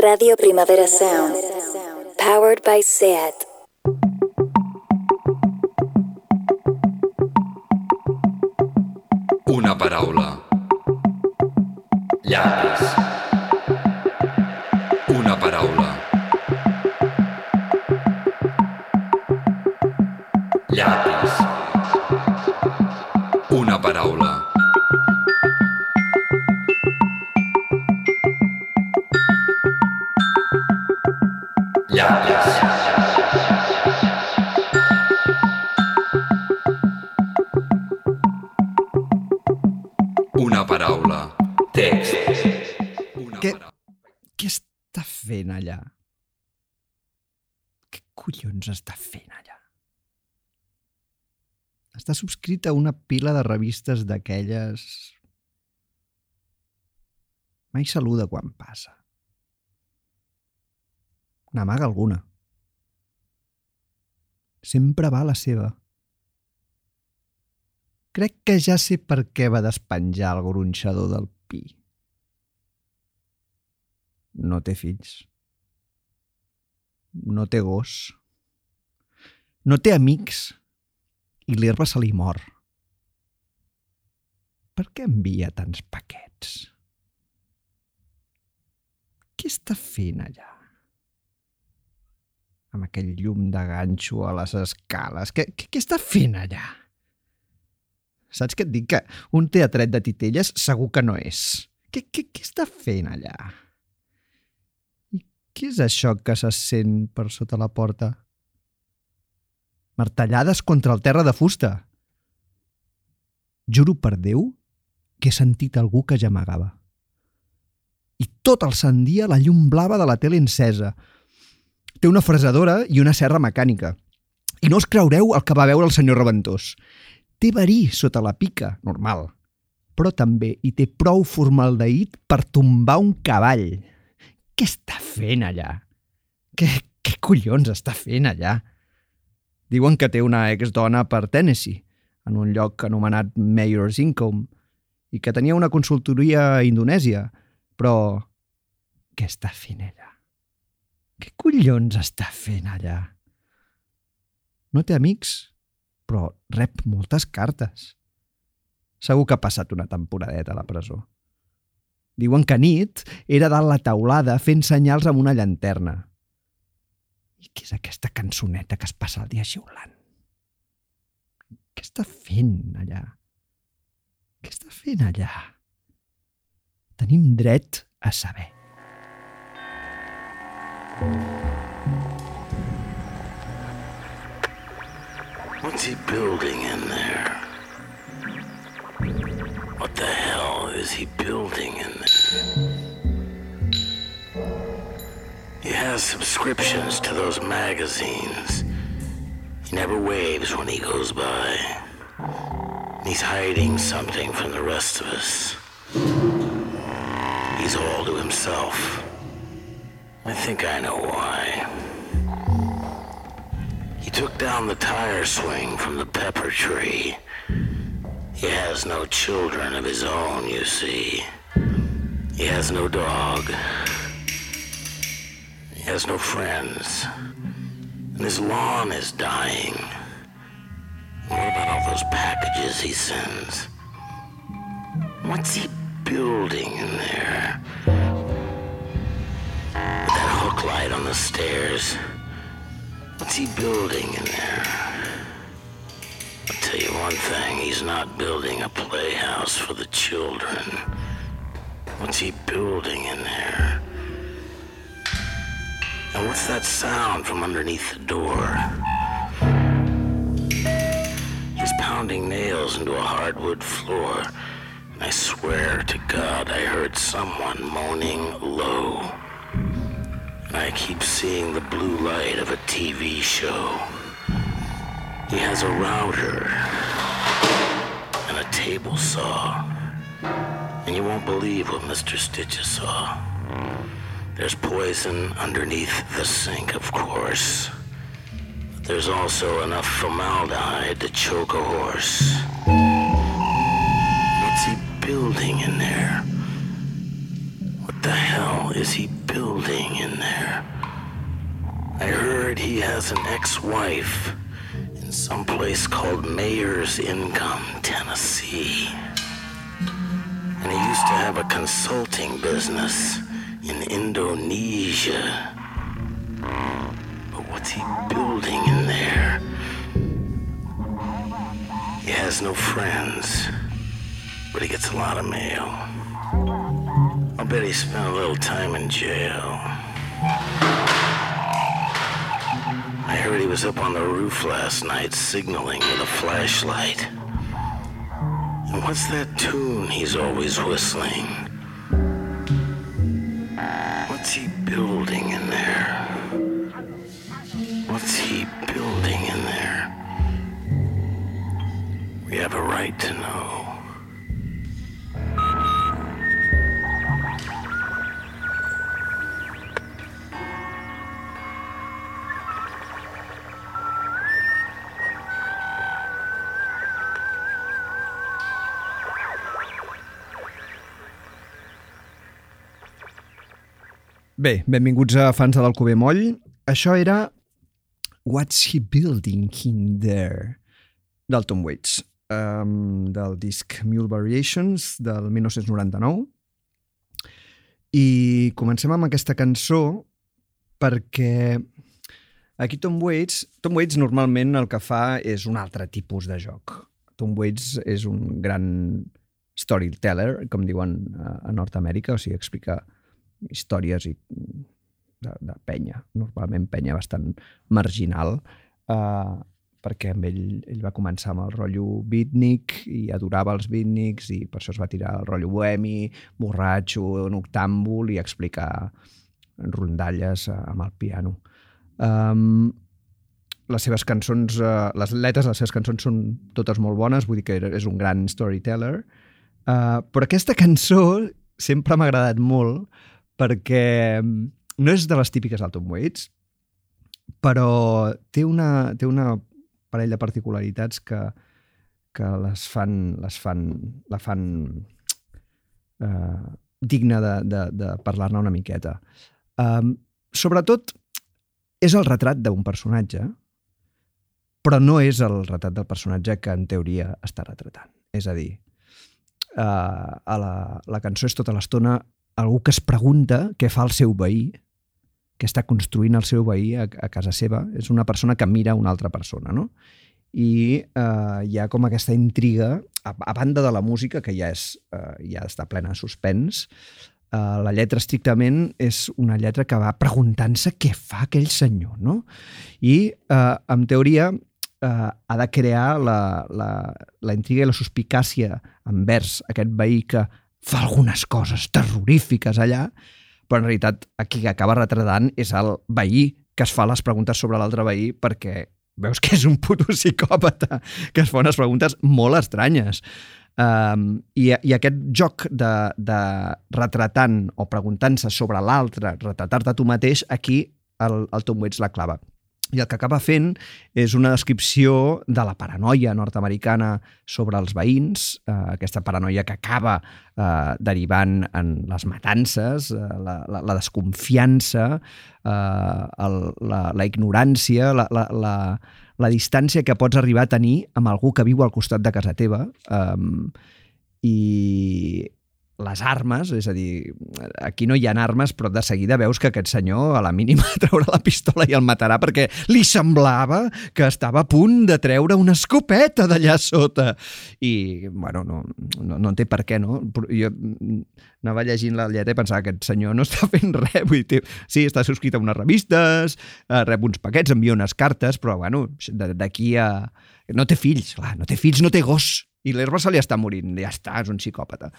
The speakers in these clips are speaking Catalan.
Radio Primavera Sound. Powered by SEAT. Una paraula. Llapis. Està subscrita a una pila de revistes d'aquelles... Mai saluda quan passa. N'amaga alguna. Sempre va a la seva. Crec que ja sé per què va despenjar el gronxador del pi. No té fills. No té gos. No té amics. I l'herba se li mor. Per què envia tants paquets? Què està fent allà? Amb aquell llum de ganxo a les escales. Què, què, què està fent allà? Saps què et dic? Que un teatret de titelles segur que no és. Què, què, què està fent allà? I què és això que se sent per sota la porta? Martellades contra el terra de fusta. Juro per Déu que he sentit algú que gemegava. I tot el sant dia la llum blava de la tele encesa. Té una fresadora i una serra mecànica. I no us creureu el que va veure el senyor Reventós. Té verí sota la pica, normal, però també hi té prou formaldehit per tombar un cavall. Què està fent allà? Què, què collons està fent allà? Diuen que té una exdona per Tennessee, en un lloc anomenat Mayor's Income, i que tenia una consultoria a Indonèsia, però què està fent allà? Què collons està fent allà? No té amics, però rep moltes cartes. Segur que ha passat una temporadeta a la presó. Diuen que nit era dalt la taulada fent senyals amb una llanterna. I què és aquesta cançoneta que es passa el dia xiulant? Què està fent allà? Què està fent allà? Tenim dret a saber. What's he building in there? What the hell is he building in there? He has subscriptions to those magazines. He never waves when he goes by. He's hiding something from the rest of us. He's all to himself. I think I know why. He took down the tire swing from the pepper tree. He has no children of his own, you see. He has no dog. Has no friends. And his lawn is dying. What about all those packages he sends? What's he building in there? With that hook light on the stairs. What's he building in there? I'll tell you one thing, he's not building a playhouse for the children. What's he building in there? And what's that sound from underneath the door? He's pounding nails into a hardwood floor. And I swear to God I heard someone moaning low. And I keep seeing the blue light of a TV show. He has a router and a table saw. And you won't believe what Mr. Stitches saw. There's poison underneath the sink, of course. But there's also enough formaldehyde to choke a horse. What's he building in there? What the hell is he building in there? I heard he has an ex-wife in some place called Mayor's Income, Tennessee. And he used to have a consulting business in Indonesia. But what's he building in there? He has no friends, but he gets a lot of mail. I'll bet he spent a little time in jail. I heard he was up on the roof last night signaling with a flashlight. And what's that tune he's always whistling? What's he building in there? What's he building in there? We have a right to know. Bé, benvinguts a fans de l'Alcover Moll. Això era What's He Building in There del Tom Waits, um, del disc Mule Variations del 1999. I comencem amb aquesta cançó perquè aquí Tom Waits, Tom Waits normalment el que fa és un altre tipus de joc. Tom Waits és un gran storyteller, com diuen a, a Nord-Amèrica, o sigui, explica històries i de, de penya, normalment penya bastant marginal, eh, perquè amb ell, ell va començar amb el rotllo beatnik i adorava els beatniks i per això es va tirar el rotllo bohemi, borratxo, noctàmbul i explicar rondalles eh, amb el piano. Um, les seves cançons, uh, les lletres de les seves cançons són totes molt bones, vull dir que és un gran storyteller, uh, però aquesta cançó sempre m'ha agradat molt perquè no és de les típiques del Tom Waits, però té una, té una parell de particularitats que, que les fan, les fan, la fan eh, digna de, de, de parlar-ne una miqueta. Um, sobretot, és el retrat d'un personatge, però no és el retrat del personatge que en teoria està retratant. És a dir, uh, a la, la cançó és tota l'estona algú que es pregunta què fa el seu veí, que està construint el seu veí a, a casa seva. És una persona que mira una altra persona, no? I eh, hi ha com aquesta intriga, a, a banda de la música, que ja, és, eh, ja està plena de suspens, eh, la lletra estrictament és una lletra que va preguntant-se què fa aquell senyor, no? I, eh, en teoria, eh, ha de crear la, la, la intriga i la suspicàcia envers aquest veí que fa algunes coses terrorífiques allà, però en realitat aquí que acaba retratant és el veí que es fa les preguntes sobre l'altre veí perquè veus que és un puto psicòpata que es fa unes preguntes molt estranyes. Um, i, I aquest joc de, de retratant o preguntant-se sobre l'altre, retratar-te tu mateix, aquí el, el Tom Waits la clava. I el que acaba fent és una descripció de la paranoia nord-americana sobre els veïns, eh, aquesta paranoia que acaba eh, derivant en les matances, eh, la, la, la desconfiança, eh, el, la, la ignorància, la, la, la, la distància que pots arribar a tenir amb algú que viu al costat de casa teva. Eh, I les armes, és a dir, aquí no hi ha armes, però de seguida veus que aquest senyor a la mínima traurà la pistola i el matarà perquè li semblava que estava a punt de treure una escopeta d'allà sota. I, bueno, no, no, no en té per què, no? Jo anava llegint la lletra i pensava que aquest senyor no està fent res. Vull dir, sí, està subscrit a unes revistes, eh, rep uns paquets, envia unes cartes, però, bueno, d'aquí a... No té fills, clar, no té fills, no té gos, i l'herba se li està morint, ja està, és un psicòpata.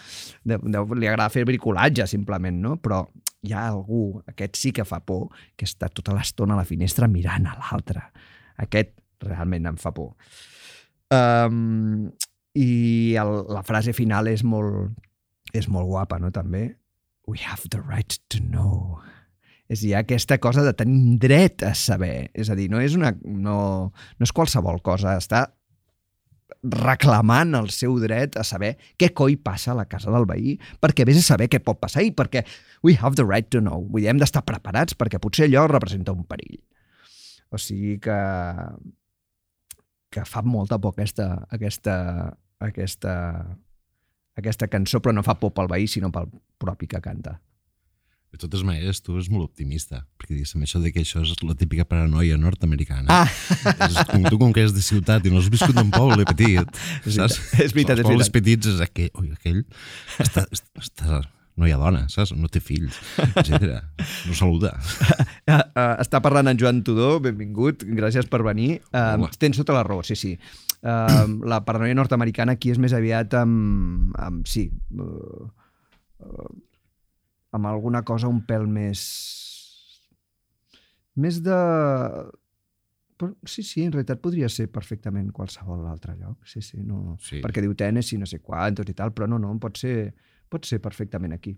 De, de, li agrada fer bricolatge, simplement, no? Però hi ha algú, aquest sí que fa por, que està tota l'estona a la finestra mirant a l'altre. Aquest realment em fa por. Um, I el, la frase final és molt, és molt guapa, no?, també. We have the right to know. És dir, aquesta cosa de tenir dret a saber. És a dir, no és, una, no, no és qualsevol cosa, està reclamant el seu dret a saber què coi passa a la casa del veí, perquè vés a saber què pot passar i perquè we have the right to know. Vull dir, hem d'estar preparats perquè potser allò representa un perill. O sigui que que fa molta por aquesta, aquesta, aquesta, aquesta cançó, però no fa por pel veí, sinó pel propi que canta. De totes maneres, tu és molt optimista, perquè diguéssim, això de que això és la típica paranoia nord-americana. Ah! És com tu, com que és de ciutat i no has viscut en poble petit, És saps? veritat, és veritat, Els és pobles petits és aquell, oi, aquell està, està, no hi ha dona, saps? No té fills, etc. No saluda. Uh, uh, està parlant en Joan Tudó, benvingut, gràcies per venir. Uh, Hola. tens tota la raó, sí, sí. Uh, la paranoia nord-americana aquí és més aviat amb, amb sí, uh, amb alguna cosa un pèl més... Més de... Però, sí, sí, en realitat podria ser perfectament qualsevol altre lloc. Sí, sí, no... Sí. Perquè diu Tennessee, no sé quantos i tal, però no, no, pot ser, pot ser perfectament aquí.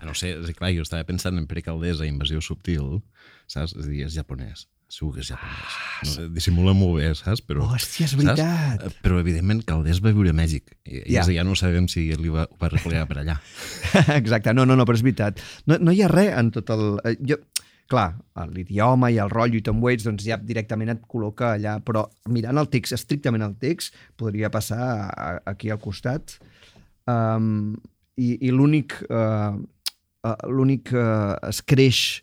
A no ser, és clar, jo estava pensant en Pere Caldés a Invasió Subtil, saps? És a dir, és japonès. Segur que és japonès. No, dissimula molt bé, saps? Però, Hòstia, és saps? veritat. Eh, Però, evidentment, Caldés va viure a Mèxic. I, Ja. ja. no sabem si li va, ho va replegar per allà. Exacte, no, no, no, però és veritat. No, no hi ha res en tot el... eh, Jo, clar, l'idioma i el rotllo i Tom Waits doncs ja directament et col·loca allà, però mirant el text, estrictament el text, podria passar a, aquí al costat. Um, I i l'únic uh, uh, l'únic uh, escreix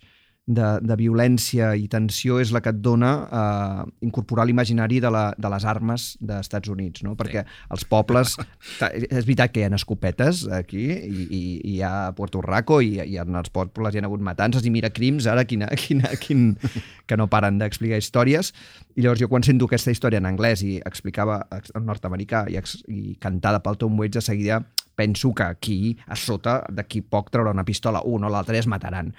de, de violència i tensió és la que et dona uh, incorporar l'imaginari de, la, de les armes dels Estats Units, no? perquè els pobles... És veritat que hi ha escopetes aquí i, i, i hi ha Puerto Rico i, i en els pobles hi ha hagut matances i mira crims ara quina, quina, quin, que no paren d'explicar històries. I llavors jo quan sento aquesta història en anglès i explicava en nord-americà i, i cantada pel Tom Waits de seguida penso que aquí a sota d'aquí poc traurà una pistola. Un o l'altre i es mataran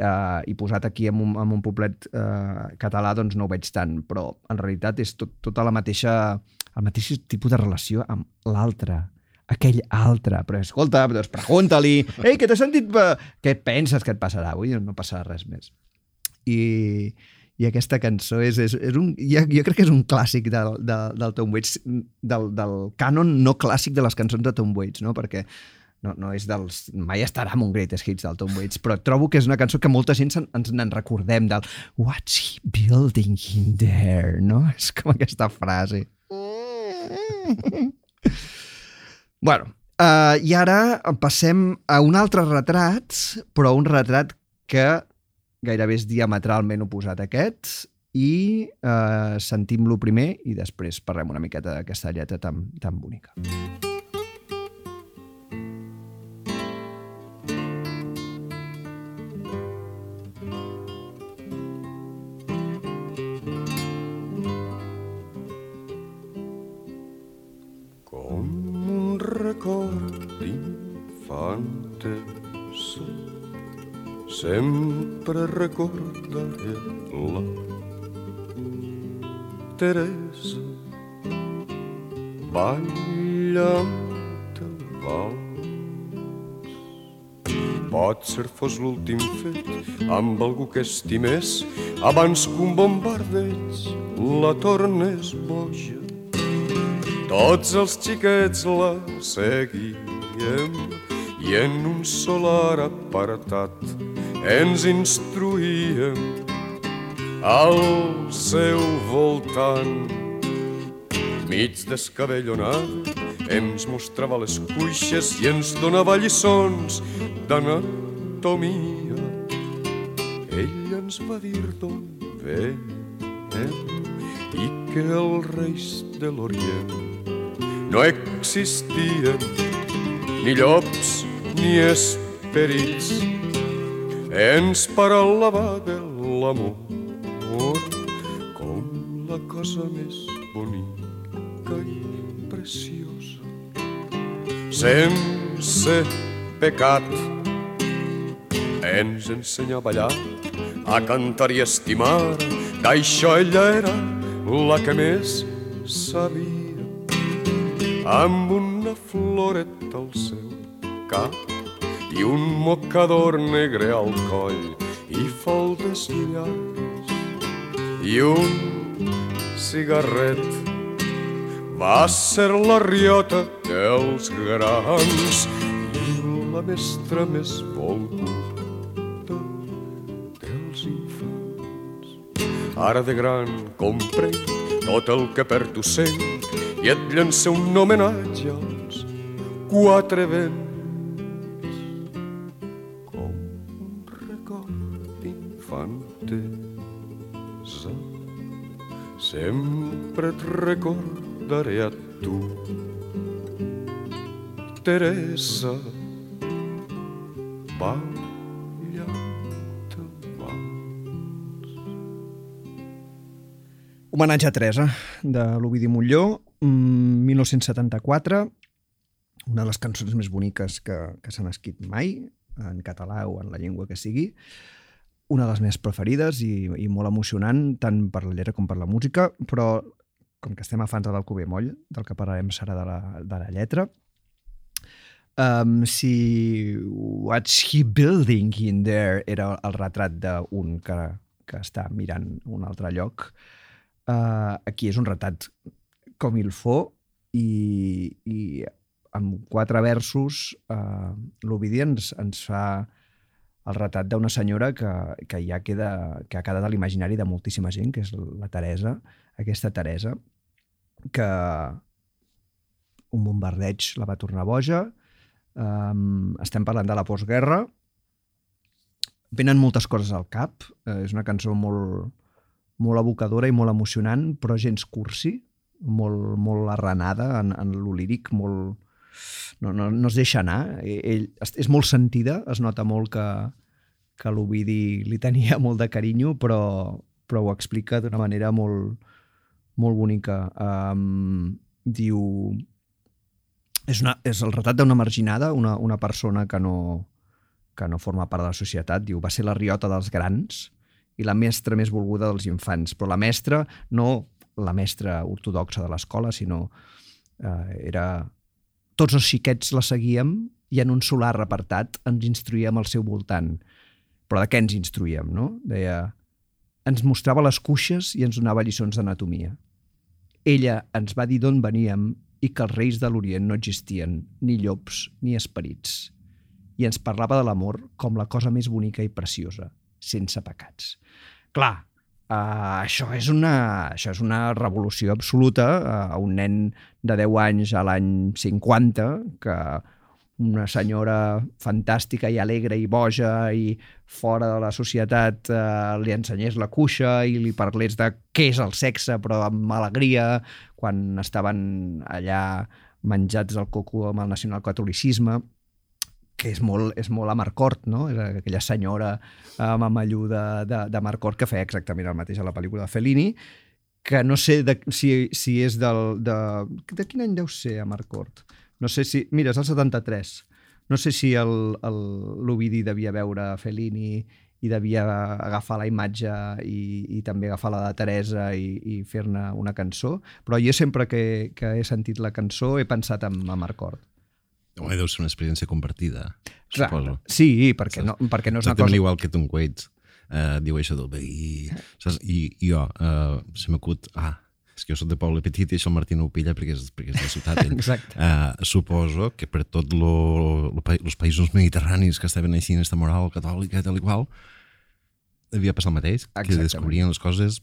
uh, i posat aquí en un, en un poblet uh, català doncs no ho veig tant però en realitat és tot, tota la mateixa el mateix tipus de relació amb l'altre aquell altre, però escolta, doncs pregunta-li, ei, que t'has sentit... eh, Què penses que et passarà? Avui no passarà res més. I, i aquesta cançó és, és, és un, jo, jo crec que és un clàssic del, del, del Tom Waits, del, del cànon no clàssic de les cançons de Tom Waits, no? perquè no, no és dels... Mai estarà amb un greatest hits del Tom Waits, però trobo que és una cançó que molta gent ens n'en recordem del What's he building in there? No? És com aquesta frase. bueno, uh, i ara passem a un altre retrat, però un retrat que gairebé és diametralment oposat a aquest, i eh, sentim-lo primer i després parlem una miqueta d'aquesta lletra tan, tan bonica. Com sempre recordaré la Teresa ballant el vals. Potser fos l'últim fet amb algú que estimés abans que un bombardeig la tornés boja. Tots els xiquets la seguíem i en un solar apartat ens instruïem al seu voltant. Mig descabellonada ens mostrava les cuixes i ens donava lliçons d'anatomia. Ell ens va dir d'on venem i que els reis de l'Orient no existien ni llops ni esperits. Ens parlava de l'amor com la cosa més bonica i preciosa. Sense pecat ens ensenya a ballar, a cantar i estimar. D'això ella era la que més sabia. Amb una floreta al seu cap i un mocador negre al coll i faldes llargues i un cigarret. Va ser la riota dels grans i la mestra més volguda dels infants. Ara de gran comprenc tot el que per tu sent i et llança un homenatge als quatre vents. Sempre et recordaré a tu, Teresa. Vals. Homenatge a Teresa, de l'Ovidi Molló, mm, 1974, una de les cançons més boniques que, que s'han escrit mai, en català o en la llengua que sigui, una de les meves preferides i, i molt emocionant, tant per la lletra com per la música, però com que estem a fans de l'Alcubé Moll, del que parlarem serà de la, de la lletra, um, si What's he building in there era el retrat d'un que, que està mirant un altre lloc, uh, aquí és un retrat com il fo i, i amb quatre versos uh, l'Ovidi ens, ens fa el retrat d'una senyora que, que ja queda, que ha quedat a l'imaginari de moltíssima gent, que és la Teresa, aquesta Teresa, que un bombardeig la va tornar boja, um, estem parlant de la postguerra, venen moltes coses al cap, eh, és una cançó molt, molt evocadora i molt emocionant, però gens cursi, molt, molt arrenada en, en lo líric, molt, no, no, no es deixa anar. Ell, és molt sentida, es nota molt que, que l'Ovidi li tenia molt de carinyo, però, però ho explica d'una manera molt, molt bonica. Um, diu... És, una, és el retrat d'una marginada, una, una persona que no, que no forma part de la societat. Diu, va ser la riota dels grans i la mestra més volguda dels infants. Però la mestra, no la mestra ortodoxa de l'escola, sinó eh, era... Tots els xiquets la seguíem i en un solar apartat ens instruïem al seu voltant. Però de què ens instruïem, no? Deia, ens mostrava les cuixes i ens donava lliçons d'anatomia. Ella ens va dir d'on veníem i que els reis de l'Orient no existien, ni llops ni esperits. I ens parlava de l'amor com la cosa més bonica i preciosa, sense pecats. Clar, Uh, això, és una, això és una revolució absoluta. Uh, a un nen de 10 anys a l'any 50 que una senyora fantàstica i alegre i boja i fora de la societat uh, li ensenyés la cuixa i li parlés de què és el sexe però amb alegria quan estaven allà menjats al coco amb el nacionalcatolicisme que és molt, és molt a Marcort, no? És aquella senyora amb amallu de, de, de Marcort que feia exactament el mateix a la pel·lícula de Fellini, que no sé de, si, si és del... De, de quin any deu ser a Marcort? No sé si... Mira, és el 73. No sé si l'Ovidi devia veure Fellini i devia agafar la imatge i, i també agafar la de Teresa i, i fer-ne una cançó, però jo sempre que, que he sentit la cançó he pensat en, en Marcort. Home, deu ser una experiència compartida, Clar, suposo. sí, perquè no, perquè no és una Exactament cosa... igual que Tom Waits uh, diu això del veí, saps? I, i jo, uh, se m'acut, ah, és que jo soc de poble petit i això el Martí no ho pilla perquè és, perquè és de ciutat. Ell. Exacte. Uh, suposo que per tot lo, lo, pa- los països mediterranis que estaven així en esta moral catòlica tal i qual, devia passar el mateix, que Exactament. descobrien les coses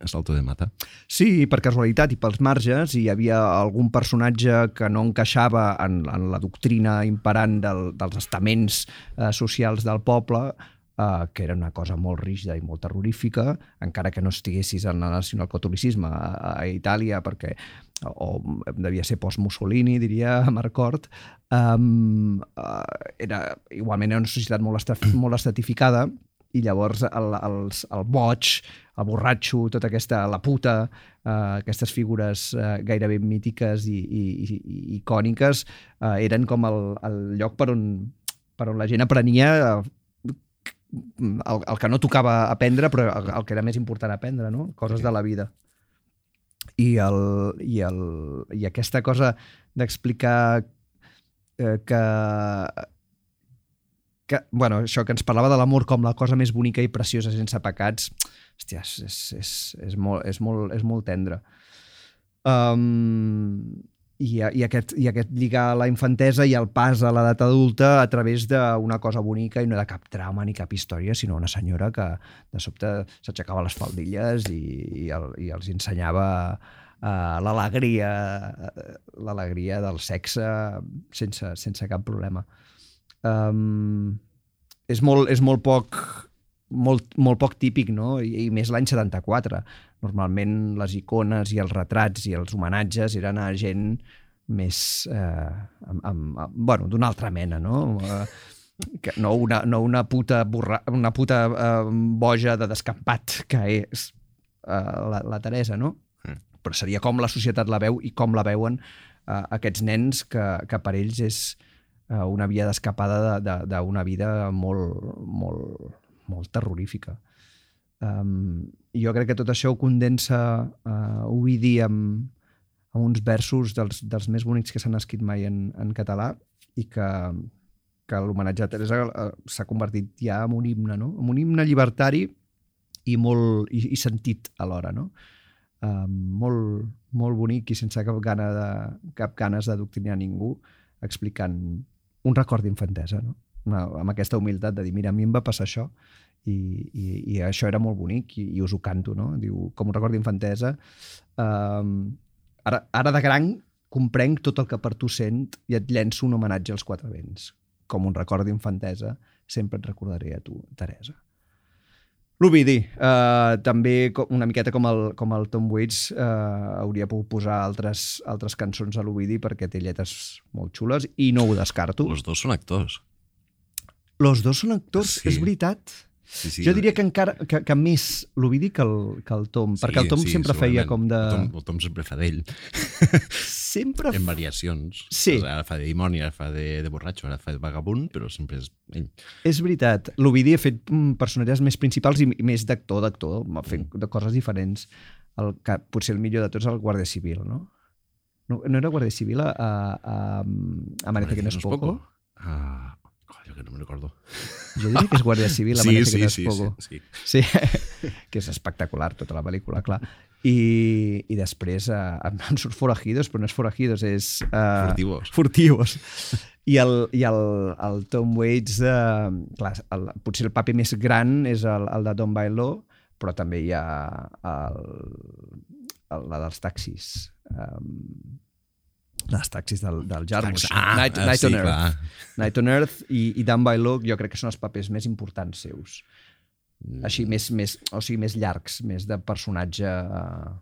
a salto de mata. Sí, per casualitat i pels marges hi havia algun personatge que no encaixava en, en la doctrina imperant del, dels estaments eh, socials del poble, eh, que era una cosa molt rígida i molt terrorífica, encara que no estiguessis en el nacionalcatolicisme a, a Itàlia, perquè o devia ser post-Mussolini, diria Marcort, um, uh, era, igualment era una societat molt, molt estratificada, i llavors el, els, el boig, el borratxo, tota aquesta, la puta, eh, aquestes figures eh, gairebé mítiques i, i, i, i icòniques eh, eren com el, el lloc per on, per on la gent aprenia eh, el, el que no tocava aprendre, però el, el que era més important aprendre, no? coses de la vida. I, el, i, el, i aquesta cosa d'explicar eh, que que, bueno, això que ens parlava de l'amor com la cosa més bonica i preciosa sense pecats, hòstia, és, és, és, és, molt, és, molt, és molt tendre. Um, i, i, aquest, i aquest lligar la infantesa i el pas a l'edat adulta a través d'una cosa bonica i no de cap trama ni cap història, sinó una senyora que de sobte s'aixecava les faldilles i, i, el, i els ensenyava uh, l'alegria l'alegria del sexe sense, sense cap problema. Um, és, molt, és molt poc molt, molt poc típic, no? I, i més l'any 74. Normalment les icones i els retrats i els homenatges eren a gent més... Eh, amb, amb, amb, bueno, d'una altra mena, no? Eh, que no una, no una puta, borra, una puta eh, boja de descampat que és eh, la, la Teresa, no? Mm. Però seria com la societat la veu i com la veuen eh, aquests nens que, que per ells és eh, una via d'escapada d'una de, de, vida molt, molt, molt terrorífica. Um, jo crec que tot això ho condensa uh, Ovidi amb, amb uns versos dels, dels més bonics que s'han escrit mai en, en català i que, que l'homenatge a Teresa uh, s'ha convertit ja en un himne, no? en un himne llibertari i, molt, i, i sentit alhora. No? Uh, molt, molt bonic i sense cap, gana de, cap ganes d'adoctrinar ningú explicant un record d'infantesa. No? una, amb aquesta humilitat de dir, mira, a mi em va passar això i, i, i això era molt bonic i, i us ho canto, no? Diu, com un record d'infantesa. Um, ara, ara de gran comprenc tot el que per tu sent i et llenço un homenatge als quatre vents. Com un record d'infantesa, sempre et recordaré a tu, Teresa. L'Ovidi, uh, també una miqueta com el, com el Tom Waits, uh, hauria pogut posar altres, altres cançons a l'Ovidi perquè té lletres molt xules i no ho descarto. Els dos són actors. Los dos són actors, Sí. és veritat. Sí, sí. Jo diria que encara que, que més l'Ovidi que el, que el Tom, perquè el Tom sempre feia com de... El Tom, el Tom sempre fa d'ell, Sempre... en variacions. Sí. Ara fa de dimoni, ara fa de, de borratxo, ara fa de vagabund, però sempre és ell. És veritat. L'Ovidi ha fet mm, personatges més principals i, més d'actor, d'actor, ha fet de coses diferents. El, que potser el millor de tots és el Guàrdia Civil, no? No, no era Guàrdia Civil a, a, a, a Amanece que no es poco? Ah, coño, que no me recordo. Jo diria que és Guàrdia Civil, Sí, sí, que sí, poco. sí, sí. Sí, que és espectacular tota la pel·lícula, clar. I, i després uh, em surt Forajidos, però no és Forajidos, és... Uh, Furtivos. Furtivos. I el, i el, el Tom Waits, uh, clar, el, potser el paper més gran és el, el de Don Bailo, però també hi ha el, el, la dels taxis. Um, dels taxis del, del Jarmusch. Ah, Night, ah, Night sí, on Earth. clar. Night on Earth i, i Dan Bailo jo crec que són els papers més importants seus. Mm. Així, més, més, o sigui, més llargs, més de personatge eh,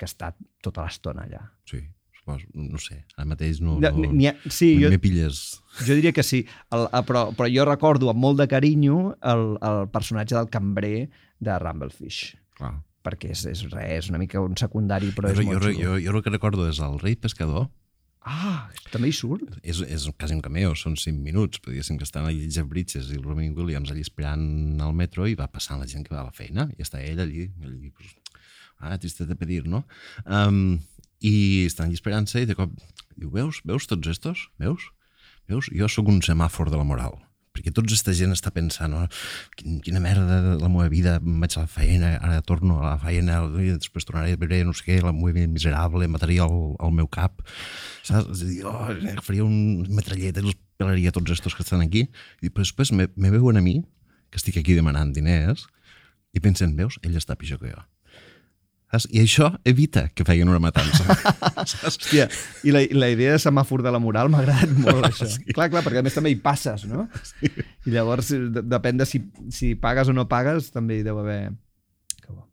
que ha estat tota l'estona allà. Sí, suposo, no sé, ara mateix no... No ha- sí, jo, pilles... jo diria que sí, el, el, però, però jo recordo amb molt de carinyo el, el personatge del cambrer de Rumblefish, Clar. perquè és, és res, és una mica un secundari, però jo, és jo, molt jo, jo, jo el que recordo és el rei pescador, Ah, també hi surt? és, és quasi un cameo, són 5 minuts, però diguéssim que estan allí Jeff Bridges i Robin Williams allí esperant al metro i va passant la gent que va a la feina i està ell allí, allí pues, ah, triste de pedir, no? Um, I estan allí esperant-se i de cop diu, veus, veus tots estos? Veus? Veus? Jo sóc un semàfor de la moral perquè tota aquesta gent està pensant oh, quin, quina merda de la meva vida vaig a la feina, ara torno a la feina i després tornaré a veure no sé què, la meva vida miserable, mataria el, el meu cap saps? Dir, oh, faria un metrallet i els pelaria tots estos que estan aquí i després me, me veuen a mi que estic aquí demanant diners i pensen, veus, ell està pitjor que jo Saps? I això evita que feien una matança. Hòstia, i la, la idea de semàfor de la moral m'ha agradat molt, això. Sí. Clar, clar, perquè a més també hi passes, no? Sí. I llavors, de, depèn de si, si pagues o no pagues, també hi deu haver... Que bo.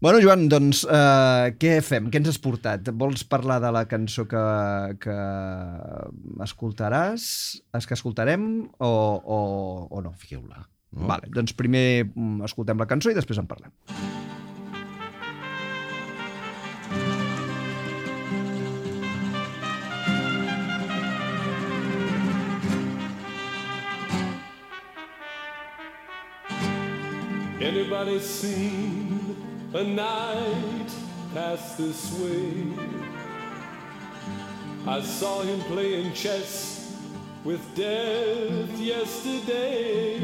Bueno, Joan, doncs, eh, què fem? Què ens has portat? Vols parlar de la cançó que, que escoltaràs, és que escoltarem, o, o, o no? Fiqueu-la. No? Vale, doncs primer mm, escoltem la cançó i després en parlem. Anybody seen a night pass this way? I saw him playing chess with death yesterday.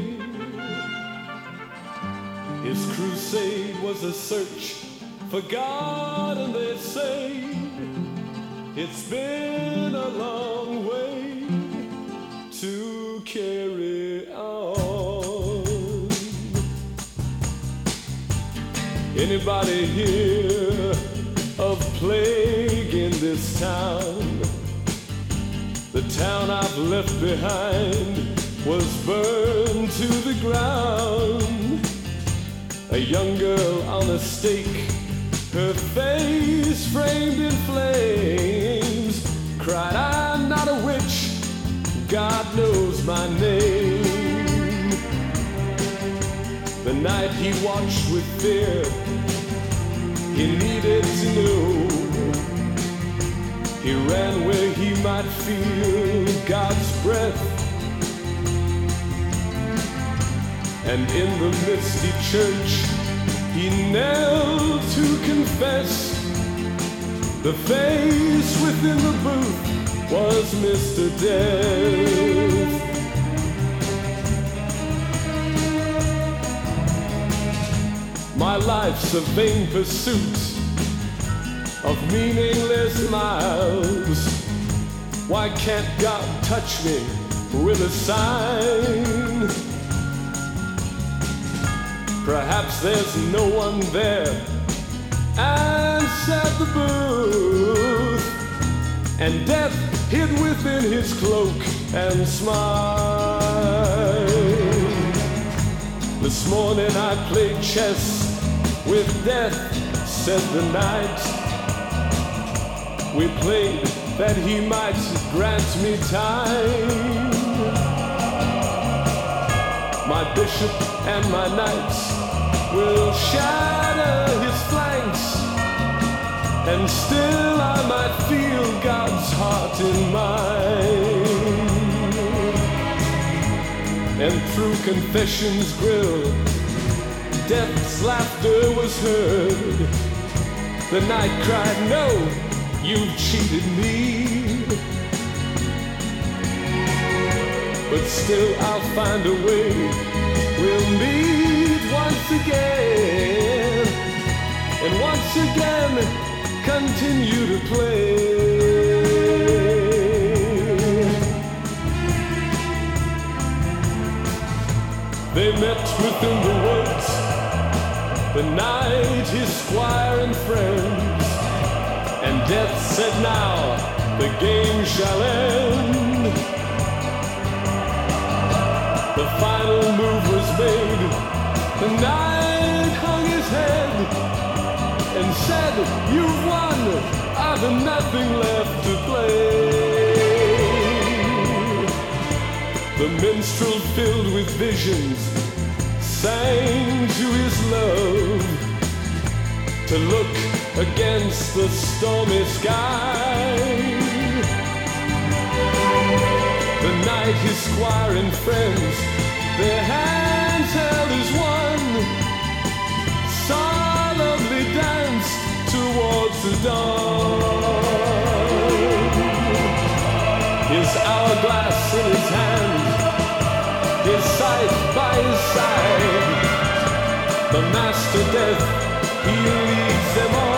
His crusade was a search for God, and they say It's been a long way to carry on. Anybody hear of plague in this town? The town I've left behind was burned to the ground. A young girl on a stake, her face framed in flames, cried, I'm not a witch, God knows my name. The night he watched with fear, he needed to know. He ran where he might feel God's breath. And in the misty church, he knelt to confess. The face within the booth was Mr. Death. My life's a vain pursuit of meaningless miles. Why can't God touch me with a sign? Perhaps there's no one there. Said the booth, and death hid within his cloak and smiled. This morning I played chess with death, said the night. We played that he might grant me time. My bishop and my knights will shatter his flanks, and still I might feel God's heart in mine. And through confession's grill, death's laughter was heard. The night cried, No, you've cheated me. But still I'll find a way. We'll meet once again, and once again continue to play. They met within the woods, the knight, his squire and friends, and death said, Now the game shall end. The final move was made. The knight hung his head and said, You've won. I've nothing left to play. The minstrel filled with visions sang to his love to look against the stormy sky. The night his squire and friends, their hands held as one, solemnly danced towards the dawn. His hourglass in his hand, his side by his side, the master death, he leads them on.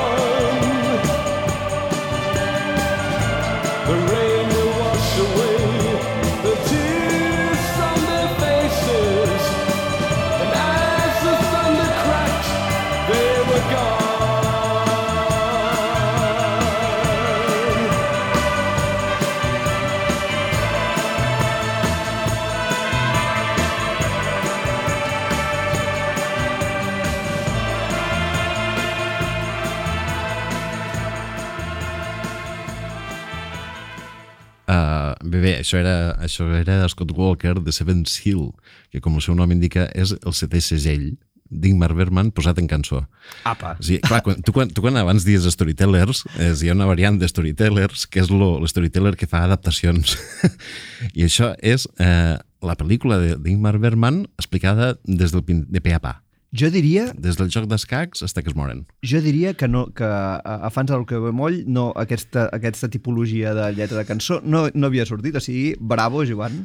Això era, això era Scott Walker de Seven's Hill, que com el seu nom indica és el setè segell d'Ingmar Bergman posat en cançó. Apa. O sigui, clar, quan, tu, quan, tu quan abans dius storytellers, és, hi ha una variant de storytellers que és l'storyteller que fa adaptacions. I això és eh, la pel·lícula de- d'Ingmar Bergman explicada des del de pe a pa. Jo diria, Des del joc d'escacs fins que es moren. jo diria que, no, que a, a fans del que moll no, aquesta, aquesta tipologia de lletra de cançó no, no havia sortit, o sigui, bravo, Joan.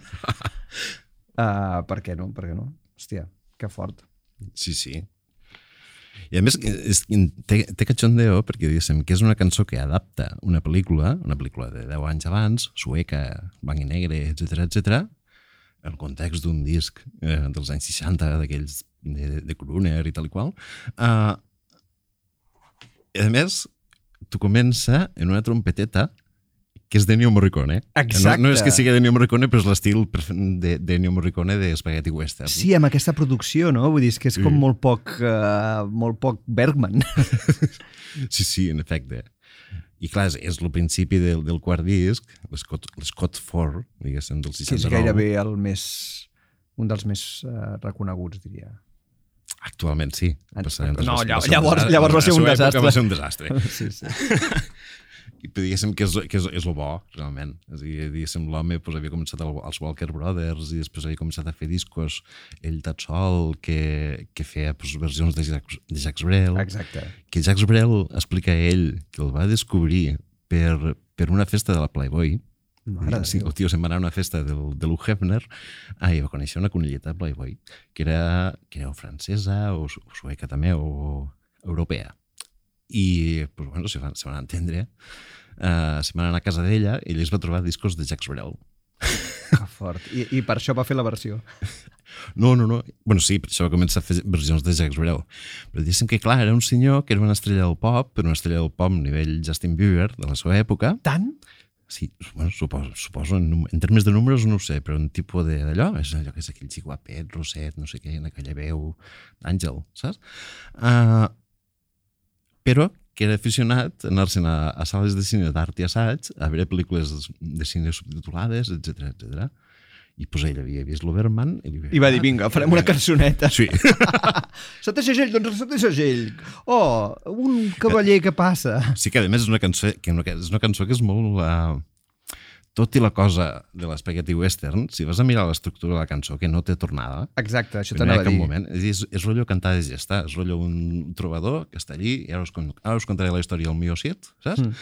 Uh, per què no? Per què no? Hòstia, que fort. Sí, sí. I a més, és, té, té cachondeo perquè diguéssim que és una cançó que adapta una pel·lícula, una pel·lícula de 10 anys abans, sueca, blanc i negre, etc etc, el context d'un disc eh, dels anys 60, d'aquells de, de Kruner i tal i qual. Uh, a més, tu comença en una trompeteta que és d'Ennio Morricone. Exacte. No, no és que sigui d'Ennio Morricone, però és l'estil perfe- de- d'Ennio Morricone de Spaghetti Western. Sí, amb aquesta producció, no? Vull dir, és que és com Sí. molt poc, uh, molt poc Bergman. Sí, sí, en efecte. I clar, és, és el principi del, del quart disc, l'Scott 4, diguéssim, del que 69. és gairebé el més... un dels més uh, reconeguts, diria. Actualment sí. Passarem no, va llavors- desastre. llavors va ser un desastre. Va ser un desastre. Sí, sí. I diguéssim que és, que és, és el bo, realment. És a dir, diguéssim, l'home pues, havia començat el, els Walker Brothers i després havia començat a fer discos ell tot sol, que, que feia pues, versions de Jacques, de Jacques Brel, Exacte. que Jacques Brel explica ell que el va descobrir per, per una festa de la Playboy, Mare sí, el tio se'n va anar a una festa del, de l'Hugh Hefner ah, i va conèixer una conilleta Playboy que era, que era o francesa o, o sueca també o europea i pues, bueno, se van, se van entendre uh, se van anar a casa d'ella i ell es va trobar discos de Jacques Brel Que fort. I, I per això va fer la versió. No, no, no. Bueno, sí, per això va començar a fer versions de Jacques Brel. Però diguéssim que, clar, era un senyor que era una estrella del pop, però una estrella del pop a nivell Justin Bieber de la seva època. Tant? Sí, bueno, suposo, suposo en, en termes de números no ho sé, però un tipus d'allò, és allò que és aquell xic guapet, roset, no sé què, en aquella veu d'àngel, saps? Uh, però que era aficionat a anar-se'n a, a sales de cine d'art i assaig, a veure pel·lícules de cine subtitulades, etc etc. I pues ell havia vist l'Oberman i, li I va dir, vinga, farem una cançoneta. Sí. Sota segell, doncs sota segell. Oh, un cavaller que passa. Sí que a més és una cançó que, és una cançó que és molt... Uh, tot i la cosa de l'Spaghetti Western, si vas a mirar l'estructura de la cançó, que no té tornada, Exacte, això t'anava a dir. moment. És, és, rotllo cantar de gesta, és rotllo un trobador que està allí i ara us, ara us contaré la història del meu Cid, saps? Mm.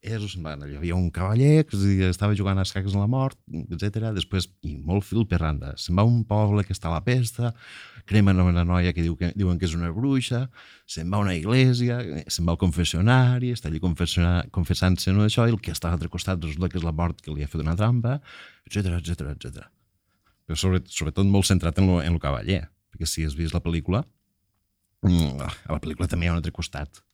És, bueno, hi havia un cavaller que estava jugant a escacs a la mort, etc. Després, i molt fil per randa, se'n va a un poble que està a la pesta, cremen una noia que, diu que diuen que és una bruixa, se'n va a una església, se'n va al confessionari, està allí confessant-se no això, i el que està a l'altre costat resulta que és la mort que li ha fet una trampa, etc etc etc. Però sobre, sobretot molt centrat en lo cavaller, perquè si has vist la pel·lícula, mm, a la pel·lícula també hi ha un altre costat,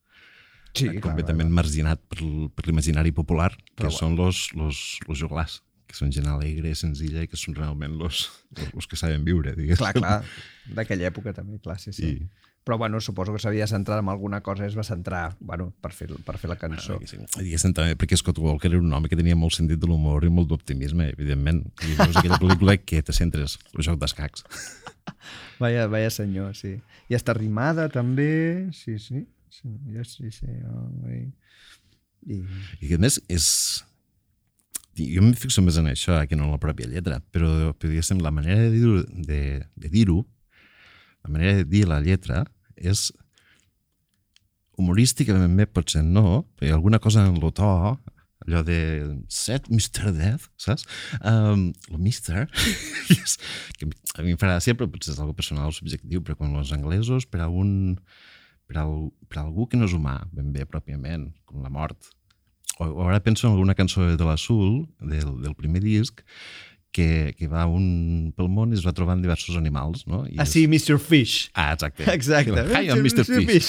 Sí, completament marginat per, per l'imaginari popular, que Però són los, los, los joglars, que són gent alegre, senzilla i que són realment los, los, que saben viure, diguéssim. Clar, clar, d'aquella època també, clar, sí, sí. I, Però, bueno, suposo que s'havia de centrar en alguna cosa, es va centrar, bueno, per fer, per fer la cançó. diguéssim, diguéssim, també perquè Scott Walker era un home que tenia molt sentit de l'humor i molt d'optimisme, evidentment. I veus aquella pel·lícula que te centres, el joc d'escacs. Vaya, vaya senyor, sí. I està rimada, també, sí, sí. I... I a més és... Jo em fixo més en això que no en la pròpia lletra, però, però diguéssim, la manera de dir-ho, de, de dir-ho, la manera de dir la lletra és humorísticament bé potser no, perquè alguna cosa en lo to, allò de set Mr. Death, saps? Um, el Mr. que a mi em fa gràcia, però potser és algo personal o subjectiu, però com els anglesos, per a un per, al, per algú que no és humà, ben bé pròpiament, com la mort. O, o ara penso en alguna cançó de l'Azul, del, del primer disc, que, que va un pel món i es va trobant diversos animals, no? I Ah, és- sí, Mr. Fish. Ah, exacte. Exacte. Hi, I'm Mr. Mr. Fish.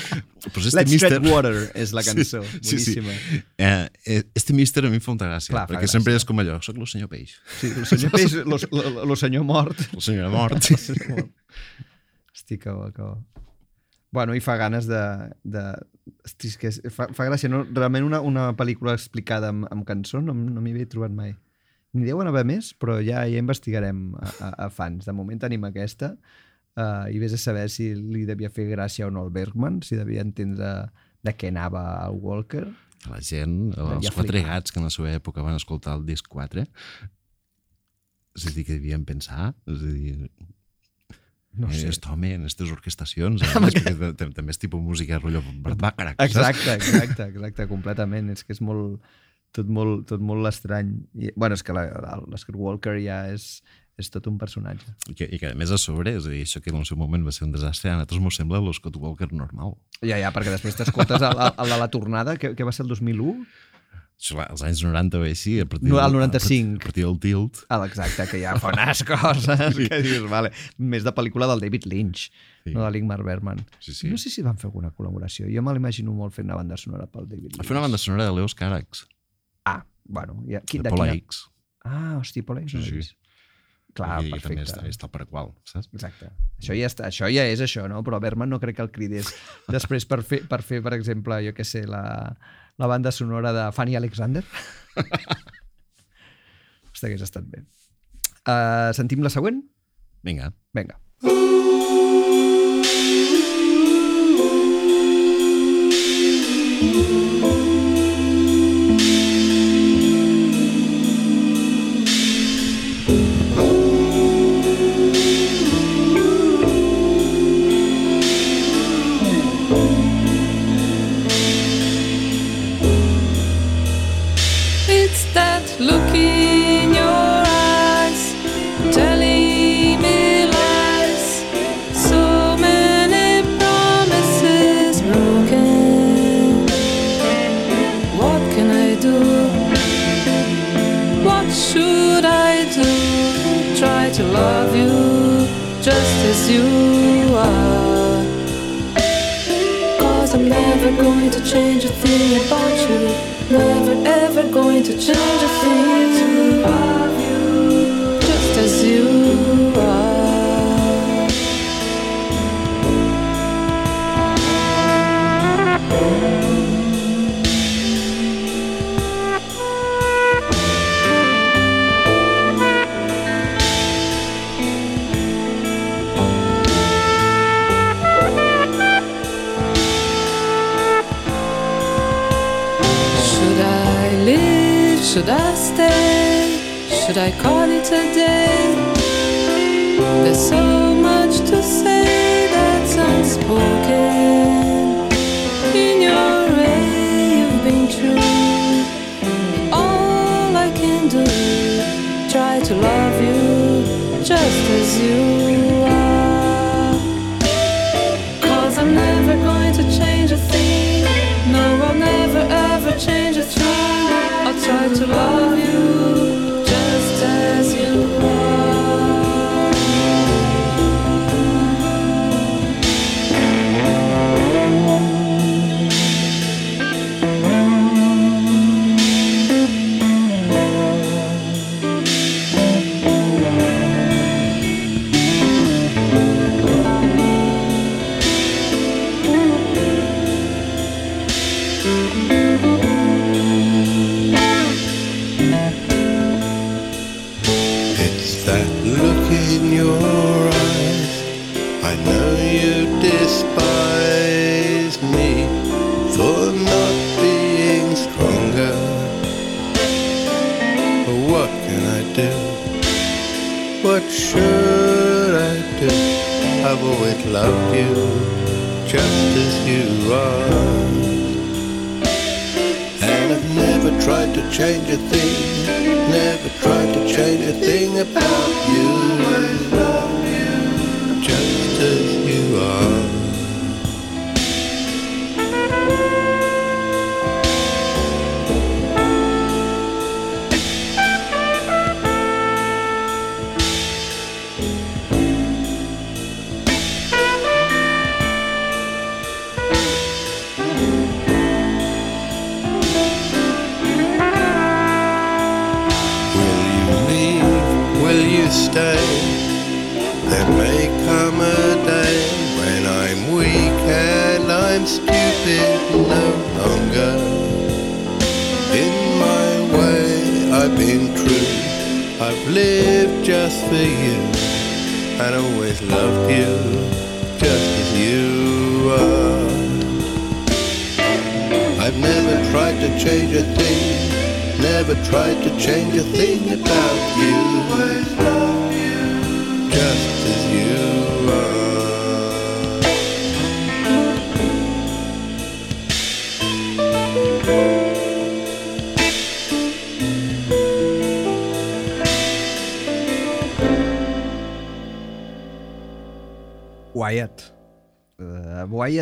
pues este Let's Mr. Tread Water és la cançó. Sí, sí. Boníssima. Eh, eh, este Mister a mi em fa molta gràcia, Clar, perquè gràcia. sempre és com allò, soc el senyor Peix, Sí, el senyor Peix, lo, lo, lo senyor mort. el senyor mort. Hosti, que bo, que bo. Bueno, i fa ganes de... de... Hosti, és que fa, fa gràcia, no? Realment una, una pel·lícula explicada amb, amb cançó no, no m'hi havia trobat mai. N'hi deuen haver més, però ja ja investigarem a, a, a fans. De moment tenim aquesta uh, i vés a saber si li devia fer gràcia o no al Bergman, si devia entendre de què anava el Walker. La gent, els Devia quatre gats que en la seva època van escoltar el disc 4, és a dir, que devien pensar, és a dir, No en sé. aquest home, en aquestes orquestacions, a més, perquè tam- també és tipus música rotllo Bart Bacharach? Exacte, exacte, exacte, completament. És que és molt, tot molt, tot molt estrany. I, bueno, és que l'Oscar Walker ja és, És tot un personatge. I que, I que a més a sobre, és a dir, això que en el seu moment va ser un desastre, a nosaltres mos sembla l'Scott Walker normal. Ja, ja, perquè després t'escoltes el, el, el de la tornada, que, que va ser el 2001, Això, clar, als anys 90 o així, a partir, No, del- 95. A partir del tilt, Ah, exacte, que ja fa unes coses que dius, vale, més de pel·lícula del David Lynch, Sí. no de l'Ingmar Bergman. Sí, sí. No sé si van fer alguna col·laboració. Jo me l'imagino molt fent una banda sonora pel David Lynch. va fer una banda sonora de Leos Carax, Ah, bueno. Ja, qui, de de Paul quina- X. Ah, hosti, Paul X. Sí, no sí. vist. Clar, I, i també perfecte. està, està per qual, saps? Exacte. Això ja, està, això ja és això, no? Però Berman no crec que el cridés després per fer, per, fer, per exemple, jo què sé, la, la banda sonora de Fanny Alexander. Hosti, hagués estat bé. Uh, sentim la següent? Vinga. Vinga. It's to change a thing about you. Never ever going to change a thing Should I stay? Should I call it a day? There's so much to say that's unspoken. In your way, you've been true. All I can do, try to love you just as you love I've loved you just as you are. And I've never tried to change a thing, never tried to change a thing about you.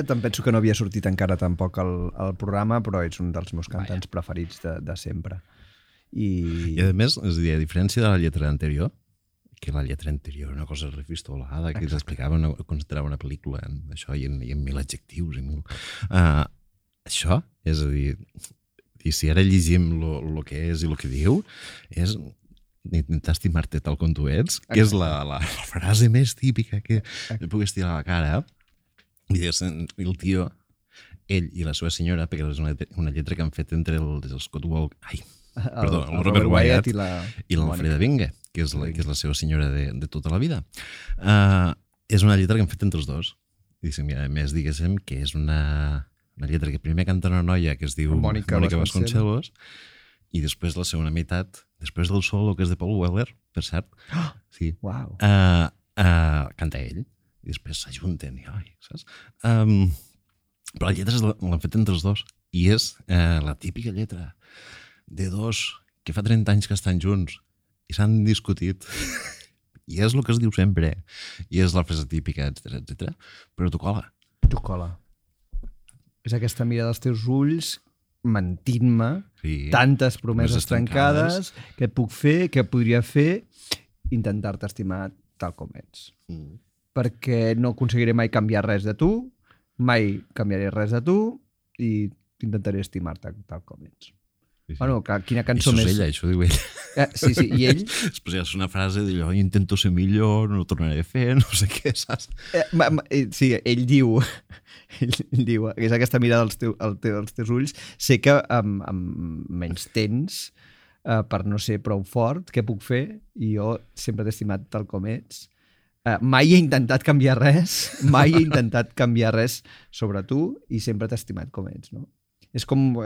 Wyatt em penso que no havia sortit encara tampoc al, al programa, però és un dels meus cantants Vaya. preferits de, de sempre. I... I a més, és a dir, a diferència de la lletra anterior, que la lletra anterior era una cosa refistolada, que t'explicava, una, considerava una pel·lícula en això i en, i en mil adjectius i mil... Uh, això, és a dir, i si ara llegim el que és i el que diu, és intentar estimar-te tal com tu ets, que és la, la, la frase més típica que et puguis tirar a la cara. I el tio, ell i la seva senyora, perquè és una, una lletra que han fet entre el, el Scott Walk... Ai, el, perdó, el, el Robert Wyatt i la, i l'Alfreda Binge, que és, la, que és la seva senyora de, de tota la vida. Uh, és una lletra que han fet entre els dos. I a més, diguéssim, que és una, una lletra que primer canta una noia que es diu Mònica, Mònica Vasconcelos. I després la segona meitat, després del solo, que és de Paul Weller, per cert, sí, Uau. uh, uh, canta ell i després s'ajunten i ai, saps? Um, però la lletra l'han fet entre els dos i és uh, la típica lletra de dos que fa 30 anys que estan junts i s'han discutit i és el que es diu sempre i és la frase típica, etc etc. però t'ho cola. Tu cola. És aquesta mirada dels teus ulls mentint-me Sí. tantes promeses Promeses trencades. trencades que et puc fer, que podria fer intentar-te estimar tal com ets. Mm. Perquè no aconseguiré mai canviar res de tu, mai canviaré res de tu i intentaré estimar-te tal com ets. Sí, sí. Bueno, que, quina cançó això és més... ella, això ho diu ell. Eh, sí, sí, i ell... Després ja és una frase d'allò, intento ser millor, no ho tornaré a fer, no sé què, saps? Eh, ma, ma, eh, sí, ell diu, ell, ell diu, és aquesta mirada als, teu, al teu, als teus ulls, sé que amb, amb menys temps, eh, per no ser prou fort, què puc fer? I jo sempre t'he estimat tal com ets. Eh, mai he intentat canviar res, mai he intentat canviar res sobre tu i sempre t'he estimat com ets, no? És com,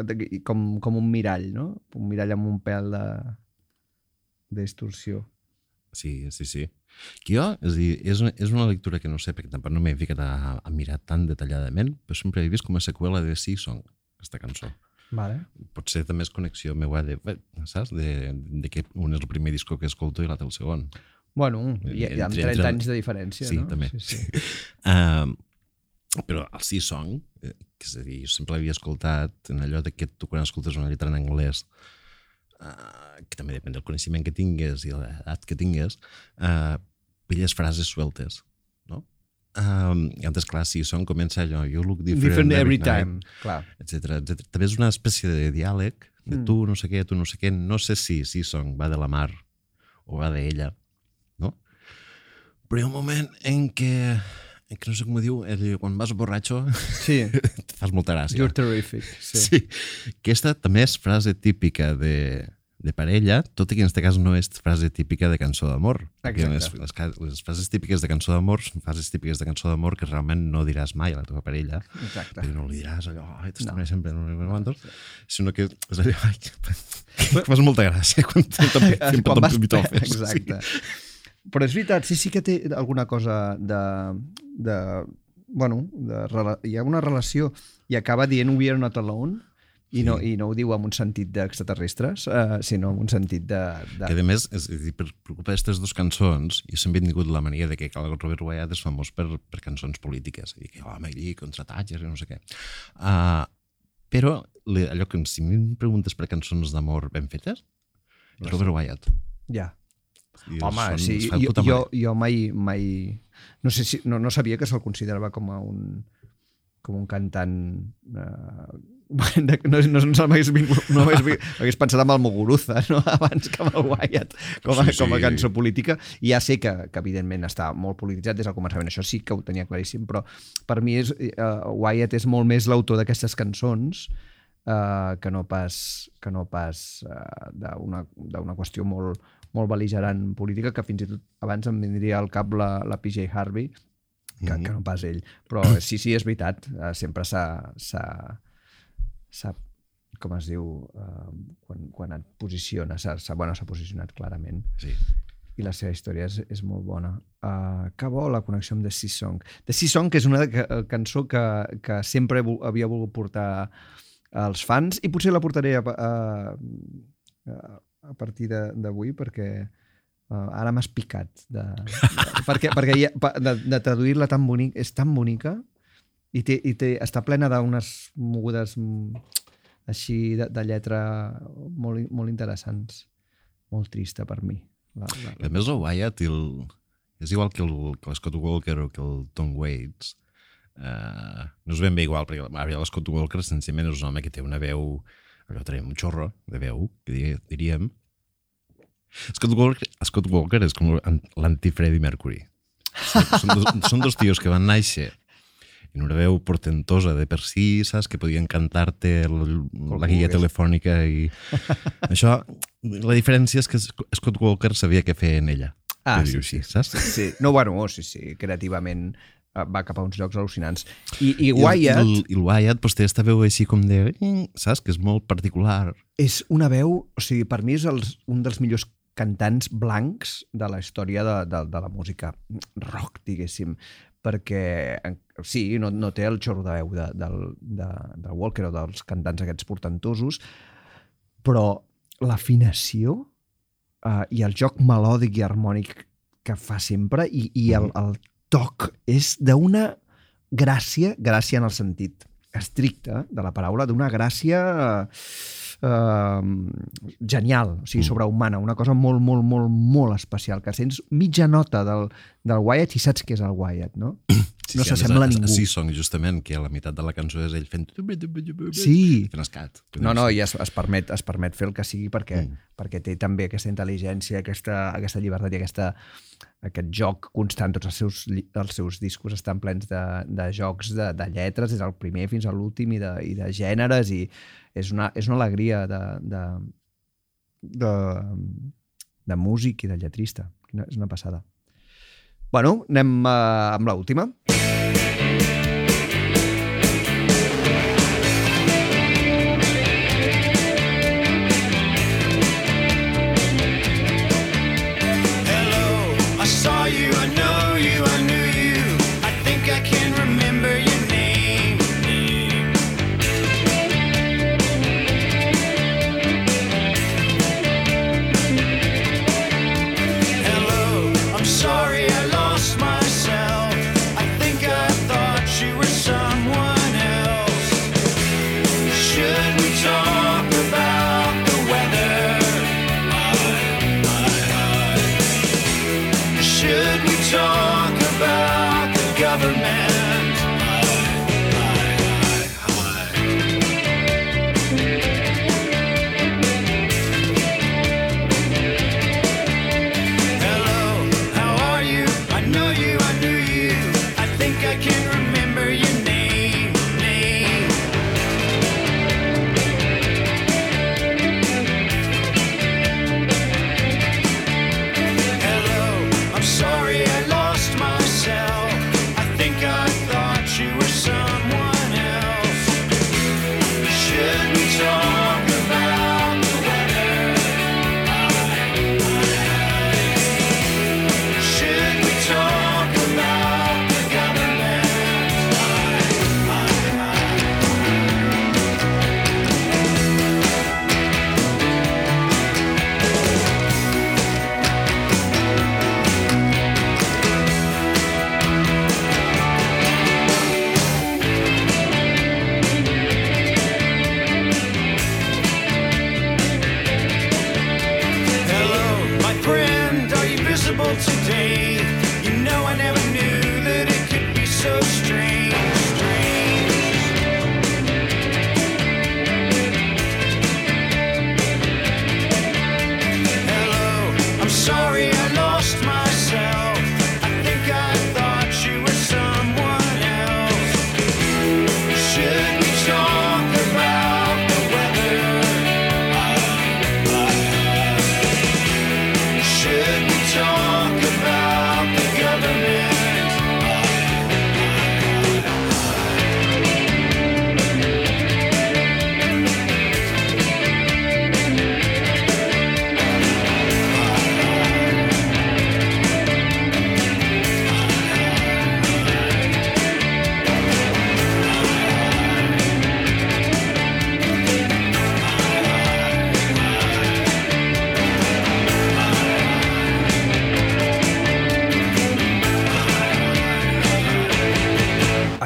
com, com un mirall, no? Un mirall amb un pèl de, de distorsió. Sí, sí, sí. Que jo, és dir, és una, és una lectura que no sé, perquè tampoc no m'he ficat a, a mirar tan detalladament, però sempre he vist com a seqüela de Sea Song, aquesta cançó. Vale. Potser també és connexió meva de, saps? De, de que un és el primer disco que escolto i l'altre el segon. Bueno, hi, hi ha Entre- 30 entre- anys de diferència, Sí, no? també. Sí, sí. Uh, però el Sea Song, eh, que és a dir, jo sempre l'havia escoltat en allò de que tu quan escoltes una lletra en anglès uh, que també depèn del coneixement que tingues i l'edat que tingues, uh, pilles frases sueltes, no? Um, I antes, clar, Sea Song comença allò, you look different, Different every night, time, clar. etc etc. També és una espècie de diàleg de Mm. tu no sé què, tu no sé què, no sé si Sea Song va de la mar o va d'ella? Però hi ha un moment en què, en què no sé com ho diu, ell, quan vas borratxo Sí, et fas molta gràcia. you're terrific. Sí. Sí. Aquesta també és frase típica de, de parella, tot i que en aquest cas no és frase típica de cançó d'amor. Les, les, les frases típiques de cançó d'amor són frases típiques de cançó d'amor que realment no diràs mai a la teva parella, Exacte. perquè no li diràs allò, ai, t'estimaré No. sempre, no, no, no, no, sinó que és allò, ai, que, que fas molta gràcia quan t'invitem Quan vas... pitofes. Exacte. Però és veritat, sí, sí que té alguna cosa de... de bueno, de, hi ha una relació i acaba dient we are not alone i no, i no ho diu amb un sentit d'extraterrestres, uh, sinó amb un sentit de... de... Que a més, és a dir, per preocupar aquestes dues cançons, sempre he tingut la mania de que el Robert Wyatt és famós per, per cançons polítiques, i que home, allí, contra Thatcher i no sé què. Uh, però allò que si em preguntes per cançons d'amor ben fetes, és Robert Wyatt. Ja. I Home, són- sí, jo, jo, jo mai, mai... No, sé si, no, no sabia que se'l considerava com a un com un cantant eh, no, no, no m'hagués no m'hagués, vingut- hagués pensat amb el Muguruza no? abans que amb el Wyatt com a, Sí, sí. com a cançó política i ja sé que, que evidentment està molt polititzat des del començament, això sí que ho tenia claríssim però per mi és, uh, Wyatt és molt més l'autor d'aquestes cançons uh, que no pas, que no pas uh, d'una qüestió molt, molt beligerant política, que fins i tot abans em vindria al cap la, la PJ Harvey, que, Mhm. que no pas ell. Però sí, sí, és veritat, uh, sempre s'ha... com es diu, uh, quan, quan et posiciona, s'ha bueno, posicionat clarament Sí. i la seva història és, és molt bona. Uh, que bo la connexió amb The Sea Song. The Sea Song, que és una ca- cançó que, que sempre havia volgut portar als fans i potser la portaré a, a, a, a partir de- d'avui perquè Uh, ara m'has picat. De, de, perquè perquè ja, pa- de, de traduir-la tan bonic, és tan bonica i, té, i té, està plena d'unes mogudes mm, així de, de lletra molt, molt interessants. Molt trista per mi. La, la, A més, el Wyatt el... és igual que el, que l'Scott Walker o que el Tom Waits. Uh, no és ben bé igual, perquè a veure, l'Scott Walker senzillament és un home que té una veu, allò tenim un xorro de veu, que di- diríem. Scott Walker, Scott Walker és com l'anti-Freddie Mercury. Són, són, dos, són dos tios que van néixer en una veu portentosa de per si, saps? Que podien cantar-te la guia telefònica i això, la diferència és que Scott Walker sabia què fer en ella. Ah, sí, sí, així, saps? sí. No, bueno, sí, sí, creativament eh, va cap a uns llocs al·lucinants. I, i Wyatt I el, i el Wyatt pues, té esta veu així com de... Saps? Que és molt particular. és una veu, o sigui, per mi és els, un dels millors cantants blancs de la història de, de, de la música rock, diguéssim, perquè sí, no, no té el xorro de veu de, del, de, del Walker o dels cantants aquests portentosos, però l'afinació uh, i el joc melòdic i harmònic que fa sempre i, i el, el toc és d'una gràcia, gràcia en el sentit estricte de la paraula, d'una gràcia eh, genial, o sigui, Mm. sobrehumana, una cosa molt, molt, molt, molt especial, que sents mitja nota del, del Wyatt i saps què és el Wyatt, no? Sí, No sí, a s'assembla a ningú. Sí, Song, justament, que a la meitat de la cançó és ell fent... Sí. Fent escat. No, no, i es, es, permet, es permet fer el que sigui perquè, mm. perquè té també aquesta intel·ligència, aquesta, aquesta llibertat i aquesta, aquest joc constant. Tots els seus, els seus discos estan plens de, de jocs, de, de lletres, des del primer fins a l'últim, i, de, i de gèneres, i és una, és una alegria de, de, de, de músic i de lletrista. És una passada. Bueno, anem uh, amb l'última. Hello,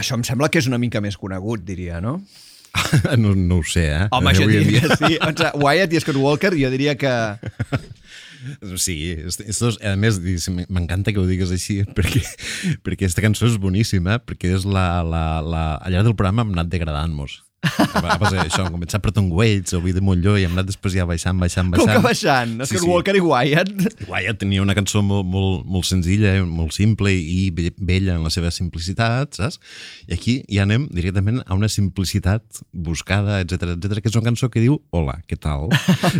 Això em sembla que és una mica més conegut, diria, no? no, no ho sé, eh? Home, jo diria dia- sí. Wyatt i Scott Walker, jo diria que... Sí, est- estos, a més, m'encanta que ho digues així, perquè, perquè aquesta cançó és boníssima, perquè és la, la, la, al llarg del programa hem anat degradant-nos. Va passar això, hem començat per Tom Waits, o de Montlló, i hem anat després ja baixant, baixant, Com baixant. que baixant? Scott Walker i Wyatt... Wyatt tenia una cançó molt, molt, molt senzilla, molt simple i bella en la seva simplicitat, saps? I aquí ja anem directament a una simplicitat buscada, etc etc que és una cançó que diu Hola, què tal?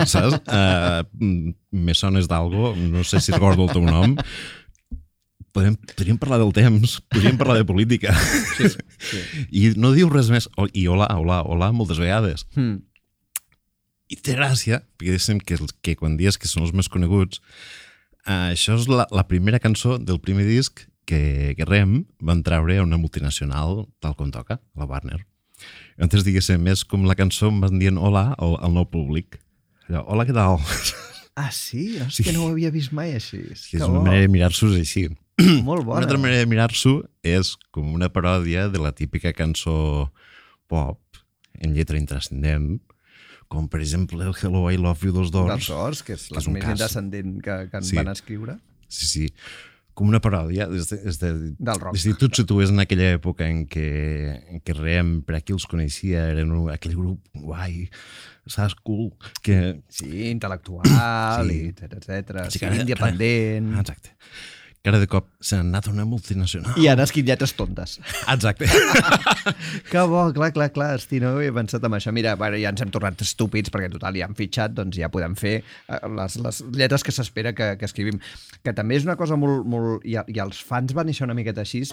saps? Uh, me sones d'algo, no sé si recordo el teu nom. Podríem, podríem parlar del temps, podríem parlar de política. Sí, sí. I no diu res més. I hola, hola, hola, moltes vegades. Hmm. I té gràcia, perquè diguéssim que, que quan dius que són els més coneguts, eh, això és la, la primera cançó del primer disc que, que Rem van treure a una multinacional tal com toca, la Warner. Antes, diguéssim, és com la cançó em van dient hola al, al nou públic. Allò, hola, què tal? Ah, sí? Hòstia, no ho havia vist mai així. Que és una manera de mirar-s'ho així. Molt bona. Una altra manera de mirar-s'ho és com una paròdia de la típica cançó pop en lletra intrascendent, com per exemple el Hello, I Love You dels Doors. Dels Doors, que és la més cas. intrascendent que, que en Sí. van escriure. Sí, sí. Com una paròdia. És de, és de, Del rock. És dir, tu et situes en aquella època en què, en què Rem, per a qui els coneixia, eren un, aquell grup guai, saps, cool, que... Sí, intel·lectual, Sí. etc. Sí, Sí, ara- independent. Exacte. Que ara de cop s'han anat a una multinacional. I han escrit lletres tontes. Exacte. que bo, clar, clar, clar, hosti, no havia pensat en això. Mira, bueno, ja ens hem tornat estúpids perquè total ja han fitxat, doncs ja podem fer eh, les, les lletres que s'espera que, que escrivim. Que també és una cosa molt... molt i, i els fans van néixer una miqueta així,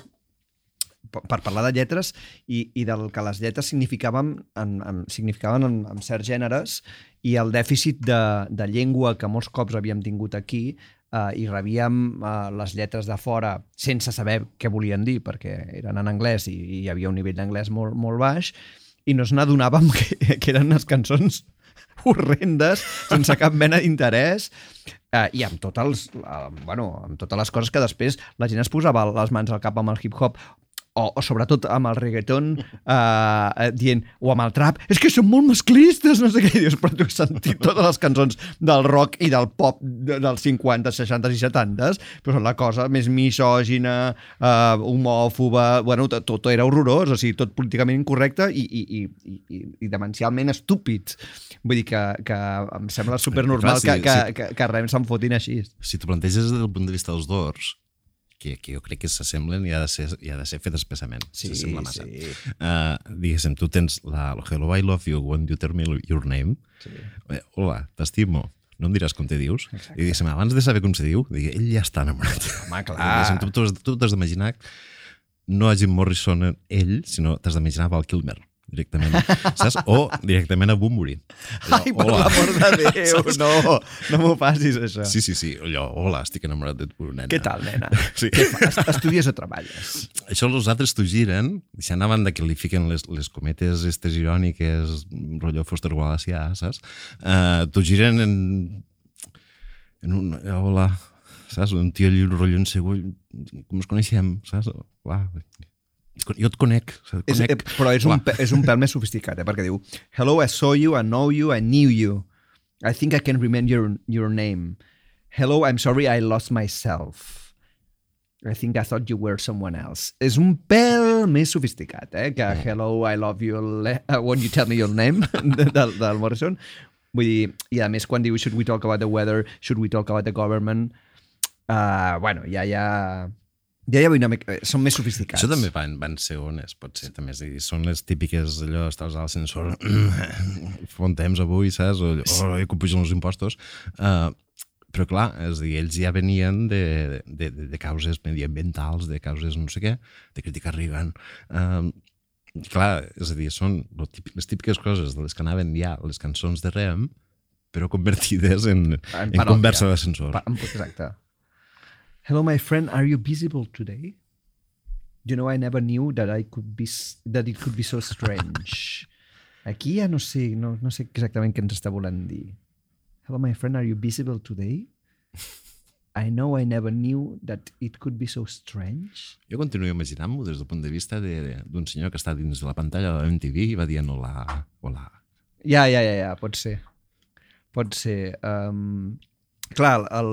per parlar de lletres i, i del que les lletres significaven en, en, significaven en, en certs gèneres i el dèficit de, de llengua que molts cops havíem tingut aquí eh, i rebíem eh, les lletres de fora sense saber què volien dir perquè eren en anglès i, i hi havia un nivell d'anglès molt, molt baix i no ens n'adonàvem que, que eren unes cançons horrendes, sense cap mena d'interès, eh, i amb, tot els, eh, bueno, amb totes les coses que després la gent es posava les mans al cap amb el hip-hop o, o sobretot amb el reggaeton eh, eh, dient, o amb el trap és que són molt masclistes, no sé què dius, però tu has sentit totes les cançons del rock i del pop de, dels 50, 60 i 70 però són la cosa més misògina eh, homòfoba, bueno, tot, tot era horrorós, o sigui, tot políticament incorrecte i, i, i, i, i, demencialment estúpids vull dir que, que em sembla supernormal Clar, que, que, sí. que, que Rem se'n fotin així Si t'ho planteges des del punt de vista dels Doors, que, que jo crec que s'assemblen i ha de ser, i ha de ser fet especialment. Sí, s'assembla massa. sí. Uh, diguéssim, tu tens la el Hello, I love you when you tell me your name. Sí. Eh, hola, t'estimo. No em diràs com te dius. Exacte. I diguéssim, abans de saber com se diu, digui, ell ja està enamorat. Home, clar. Tu t'has d'imaginar no a Jim Morrison ell, sinó t'has d'imaginar Val Kilmer directament, saps? O directament a Bumburi. Ai, per l'amor de Déu, no, no m'ho facis, això. Sí, sí, sí, allò, hola, estic enamorat de tu, nena. Què tal, nena? Sí. Què fas? Estudies o treballes? Això els altres t'ho giren, deixant a banda que li fiquen les, les cometes estes iròniques, rotllo Foster Wallace, ja, saps? Uh, t'ho giren en, en un... Hola, saps? Un tio rotllo insegur, com ens coneixem, saps? Uah, jo et conec? És, conec. eh, però és un, és un pèl més sofisticat, eh? perquè diu Hello, I saw you, I know you, I knew you. I think I can remember your, your name. Hello, I'm sorry, I lost myself. I think I thought you were someone else. És un pèl més sofisticat, eh? que Hello, I love you, uh, won't you tell me your name, de- del, del Morrison. Vull dir, i a més quan diu should we talk about the weather, should we talk about the government, uh, bueno, ja, ja, ja hi ha una mica... Són més sofisticats. Això també van, van ser ones, pot ser, també. És dir, són les típiques, allò, estàs a l'ascensor, fa un temps avui, saps? O, oh, que pugen els impostos. Uh, però clar, és dir, ells ja venien de, de, de, de causes mediambientals, de causes no sé què, de criticar Reagan. Uh, clar, és a dir, són les típiques coses de les que anaven ja les cançons de Rem, però convertides en, en, en conversa d'ascensor. Exacte. Hello, my friend. Are you visible today? You know, I never knew that I could be that it could be so strange. Aquí ja no sé, no, no sé exactament què ens està volent dir. Hello, my friend. Are you visible today? I know I never knew that it could be so strange. Jo continuo imaginant-m'ho des del punt de vista de- d'un senyor que està dins de la pantalla de la MTV i va dient hola, hola. Ja, ja, ja, ja, pot ser. Pot ser. Um, clar, el,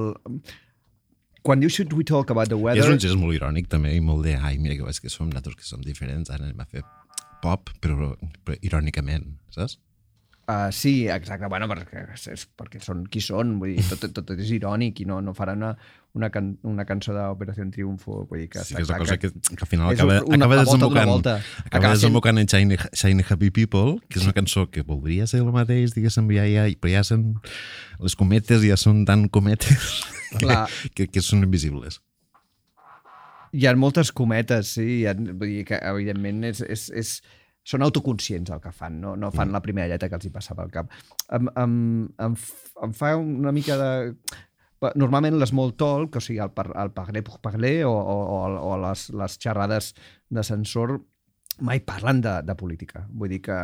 quan diu should we talk about the weather... és un gest molt irònic també i molt de, ai, mira que veig que som nosaltres que som diferents, ara anem a fer pop, però, però irònicament, saps? Uh, sí, exacte, bueno, perquè, és, perquè són qui són, vull dir, tot, tot, tot és irònic i no, no faran una, una, can, una cançó d'Operació Triunfo, vull dir que Sí, que és una clar cosa que, que al final acaba, una- acaba la desembocant, volta. acaba Acaba sent- desembocant en Shiny, Shiny Happy People, que és una cançó que voldria ser el mateix, diguéssim, ja, ja, però ja són les cometes ja són tan cometes Clar. que, que són invisibles. Hi ha moltes cometes, sí, hi ha, vull dir que evidentment és, és, és, són autoconscients el que fan, no, no fan Mm. la primera lletra que els hi passa pel cap. Em, em, em, em fa una mica de... Normalment l'small talk, o sigui, el, par, el parler pour parler o, o, o, o les, les xerrades d'ascensor mai parlen de, de política. Vull dir que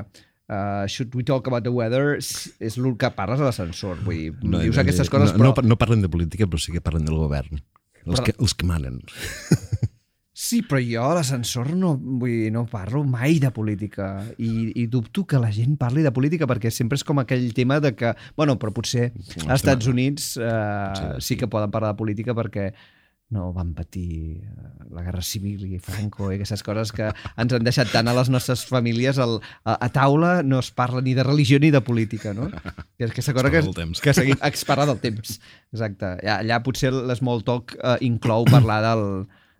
uh, should we talk about the weather és el que parles a l'ascensor. Vull dir, no, dius aquestes coses, no, però... no, no parlen de política, però sí que parlen del govern. Els, Però- que, els que manen. Sí, però jo a l'ascensor no, vull dir, no parlo mai de política i, i dubto que la gent parli de política perquè sempre és com aquell tema de que, bueno, però potser als Estats Units eh, sí que poden parlar de política perquè no van patir eh, la guerra civil i Franco i aquestes coses que ens han deixat tant a les nostres famílies el, a, a taula no es parla ni de religió ni de política, no? Que és aquesta cosa que, temps. que seguim, es parla del temps. Exacte. Allà, allà potser l'small talk eh, inclou parlar del,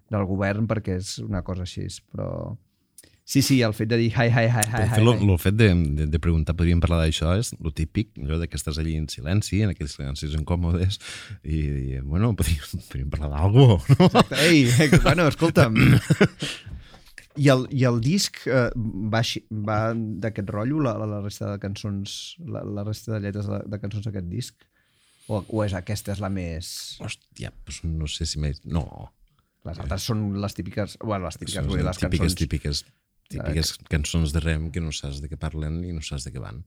del govern perquè és una cosa així, però... Sí, sí, el fet de dir hi, hi, hi, hi, hi, lo fet de, de, de preguntar, podríem parlar d'això, és lo típic, allò que estàs allí en silenci, en aquells silencis incòmodes, i, i bueno, podríem, podríem parlar d'algú, no? Ei, eh, bueno, escolta'm. I el, I el disc eh, va, va d'aquest rotllo, la, la, la resta de cançons, la, la resta de lletres de, de cançons d'aquest disc? O, o és aquesta és la més... Hòstia, pues no sé si més... No. Les altres són les típiques... Bueno, les típiques, Són dir, les típiques, cançons... típiques, típiques cançons de rem que no saps de què parlen i no saps de què van.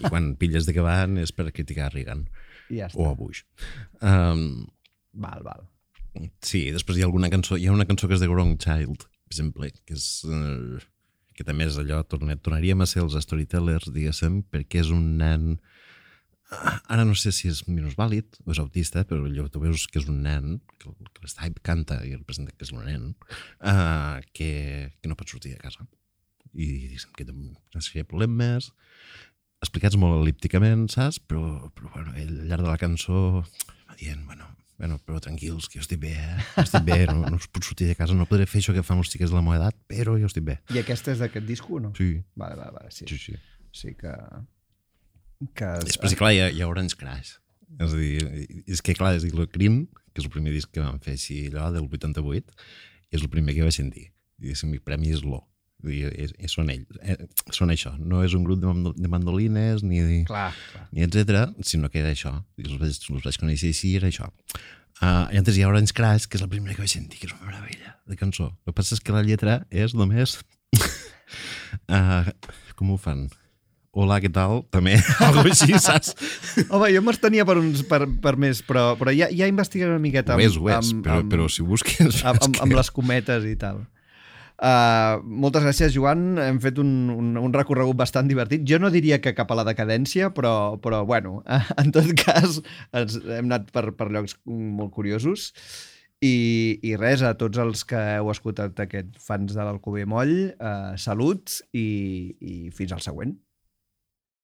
I quan pilles de què van és per criticar Reagan I ja o a Bush. Um, Val, val. sí, després hi ha alguna cançó, hi ha una cançó que és de Wrong Child, per exemple, que és... Uh, que també és allò, tornaríem a ser els storytellers, diguéssim, perquè és un nen... Ah, Ara no sé si és minusvàlid o és autista, però allò tu veus que és un nen, que, que l'Stipe canta i representa que és un nen, uh, que, que no pot sortir de casa. I diguéssim que té una problemes, explicats molt elípticament, saps? Però, però bueno, ell al llarg de la cançó va dient, bueno, bueno, però tranquils, que jo estic bé, eh? Jo estic bé, no, no us puc sortir de casa, no podré fer això que fan els xiquets de la meva edat, però jo estic bé. I aquesta és d'aquest disc o no? Sí. Vale, vale, vale, sí. Sí, sí. Sí que... que Després, clar, hi ha, hi ha Orange Crash. És a dir, és que, clar, és dir, el Crim, que és el primer disc que vam fer així, allò del 88, és el primer que vaig sentir. Diguéssim, el premi és l'O. És, és, són ells, eh, són això. No és un grup de, de mandolines ni, Clar, clar. ni etc, sinó que era això. I els vaig, els vaig conèixer així, era això. Uh, I antes hi ha Orange Crash, que és la primera que vaig sentir, que és una meravella de cançó. El que passa és que la lletra és només... uh, com ho fan? Hola, què tal? També, algo així, saps? Home, jo m'estenia per, uns, per, per més, però, però ja, ja investigaré una miqueta Ho és, ho és, però, però si busques... amb, amb, que- amb les cometes i tal. Uh, moltes gràcies, Joan. Hem fet un, un, un recorregut bastant divertit. Jo no diria que cap a la decadència, però, però bueno, en tot cas, ens hem anat per, per llocs molt curiosos. I, I res, a tots els que heu escoltat aquest fans de l'Alcover Moll, uh, salut i, i fins al següent.